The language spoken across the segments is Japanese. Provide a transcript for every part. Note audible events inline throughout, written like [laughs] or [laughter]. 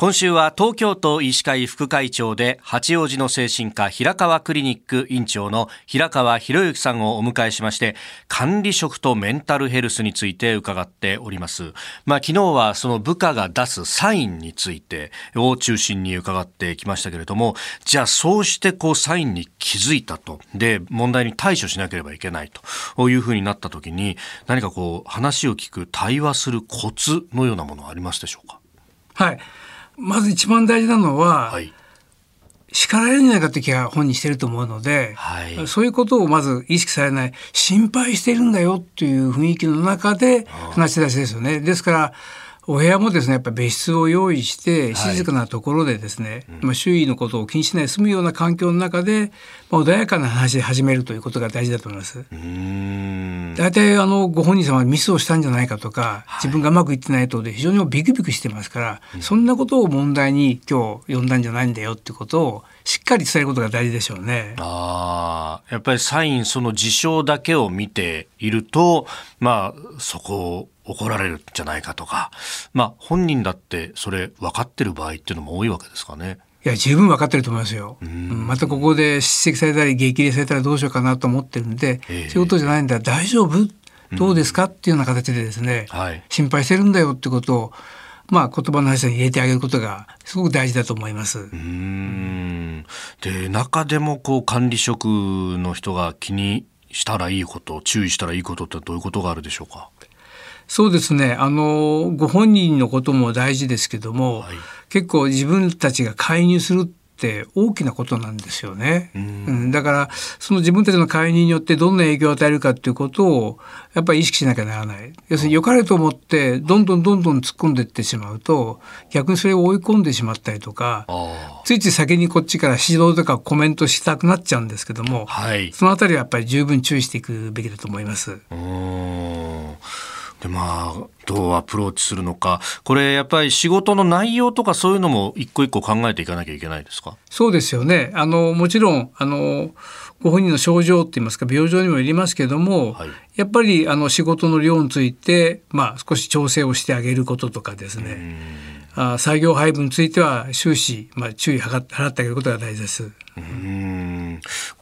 今週は東京都医師会副会長で八王子の精神科平川クリニック院長の平川博之さんをお迎えしまして管理職とメンタルヘルスについて伺っております。まあ昨日はその部下が出すサインについてを中心に伺ってきましたけれどもじゃあそうしてこうサインに気づいたと。で問題に対処しなければいけないというふうになった時に何かこう話を聞く対話するコツのようなものはありますでしょうか？はい。まず一番大事なのは、はい、叱られるんじゃないかって気が本にしてると思うので、はい、そういうことをまず意識されない。心配してるんだよっていう雰囲気の中で話し出しですよね。ですからお部屋もですねやっぱ別室を用意して静かなところでですね、はい、まあ、周囲のことを気にしない住むような環境の中で、まあ、穏やかな話で始めるということが大事だと思います。大体あのご本人様はミスをしたんじゃないかとか、自分がうまくいってないとで非常にビクビクしてますから、そんなことを問題に今日呼んだんじゃないんだよってことをしっかり伝えることが大事でしょうね。ああ、やっぱりサインその事象だけを見ていると、まあそこを怒られるんじゃないかとか、まあ本人だってそれ分かってる場合っていうのも多いわけですかね。いや十分分かってると思いますよ。またここで叱責されたり激励されたらどうしようかなと思ってるんで、えー、仕事じゃないんだ。大丈夫？どうですか？っていうような形でですね、はい、心配してるんだよってことをまあ、言葉の話に入れてあげることがすごく大事だと思います。うん。で中でもこう管理職の人が気にしたらいいこと注意したらいいことってどういうことがあるでしょうか？そうですね。あのご本人のことも大事ですけども、はい、結構自分たちが介入するって大きなことなんですよね。うん、だからその自分たちの介入によってどんな影響を与えるかっていうことをやっぱり意識しなきゃならない。要するに良かれと思ってどんどんどんどん突っ込んでいってしまうと逆にそれを追い込んでしまったりとかついつい先にこっちから指導とかコメントしたくなっちゃうんですけども、はい、そのあたりはやっぱり十分注意していくべきだと思います。でまあどうアプローチするのか。これやっぱり仕事の内容とかそういうのも一個一個考えていかなきゃいけないですか？そうですよね。あのもちろんあのご本人の症状って言いますか病状にもよりますけども、はい、やっぱりあの仕事の量について、まあ、少し調整をしてあげることとかですね。あ作業配分については終始、まあ、注意払ってあげることが大事です。うん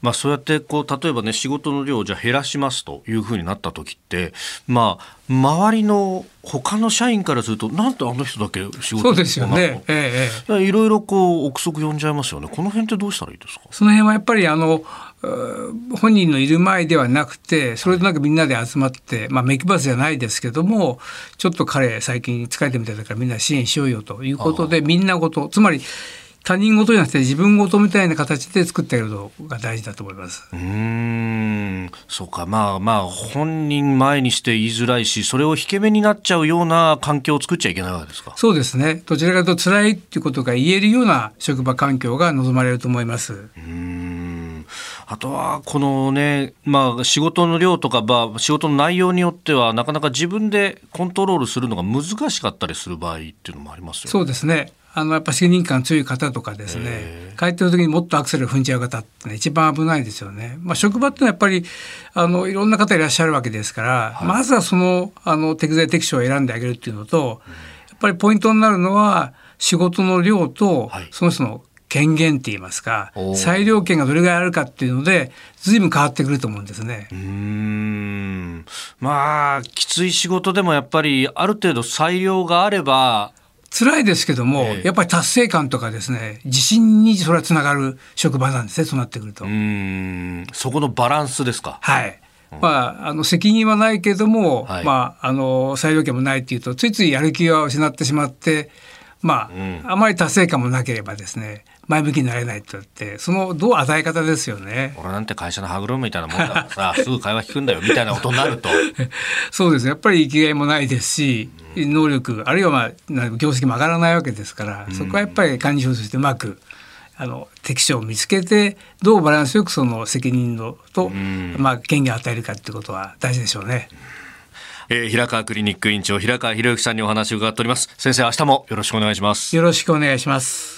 まあ、そうやってこう例えばね仕事の量をじゃ減らしますというふうになった時ってまあ周りの他の社員からするとなんであの人だけ仕事そうですよね、ええ、いろいろこう憶測呼んじゃいますよね。この辺ってどうしたらいいですか？その辺はやっぱりあの本人のいる前ではなくてそれとなくみんなで集まって、まあ、メキバスじゃないですけどもちょっと彼最近疲れてみたいだからみんな支援しようよということでみんなごとつまり他人事じゃなくて自分事みたいな形で作ってあげるのが大事だと思います。うん。そうか。まあまあ本人前にして言いづらいしそれを引け目になっちゃうような環境を作っちゃいけないわけですか？そうですね。どちらかというと辛いっていうことが言えるような職場環境が望まれると思います。うん。あとはこのね、まあ、仕事の量とか、まあ、仕事の内容によってはなかなか自分でコントロールするのが難しかったりする場合っていうのもありますよ、ね、そうですねあのやっぱ責任感強い方とかですね帰ってる時にもっとアクセル踏んじゃう方ってね一番危ないですよね。まあ、職場ってのはやっぱりあのいろんな方いらっしゃるわけですから、はい、まずはそのあの適材適所を選んであげるっていうのと、やっぱりポイントになるのは仕事の量と、その人の権限って言いますか裁量権がどれぐらいあるかっていうので随分変わってくると思うんですね。うん。まあきつい仕事でもやっぱりある程度裁量があれば辛いですけども、えー、やっぱり達成感とかですね自信にそれはつながる職場なんですねそうなってくると。うん。そこのバランスですか？はい。まあ、あの責任はないけれども、はい、まあ、あの裁量権もないっていうとついついやる気を失ってしまってまあ、うん、あまり達成感もなければですね前向きになれないとってそのどう与え方ですよね。俺なんて会社の歯車みたいなもんだからさ [laughs] すぐ会話聞くんだよみたいなことになると。[laughs] そうですやっぱり生きがいもないですし、能力あるいはまあ業績も上がらないわけですから、そこはやっぱり管理職としてうまくあの適所を見つけてどうバランスよくその責任のと、まあ、権限を与えるかっていうことは大事でしょうね。えー、平川クリニック院長平川博之さんにお話を伺っております。先生明日もよろしくお願いします。よろしくお願いします。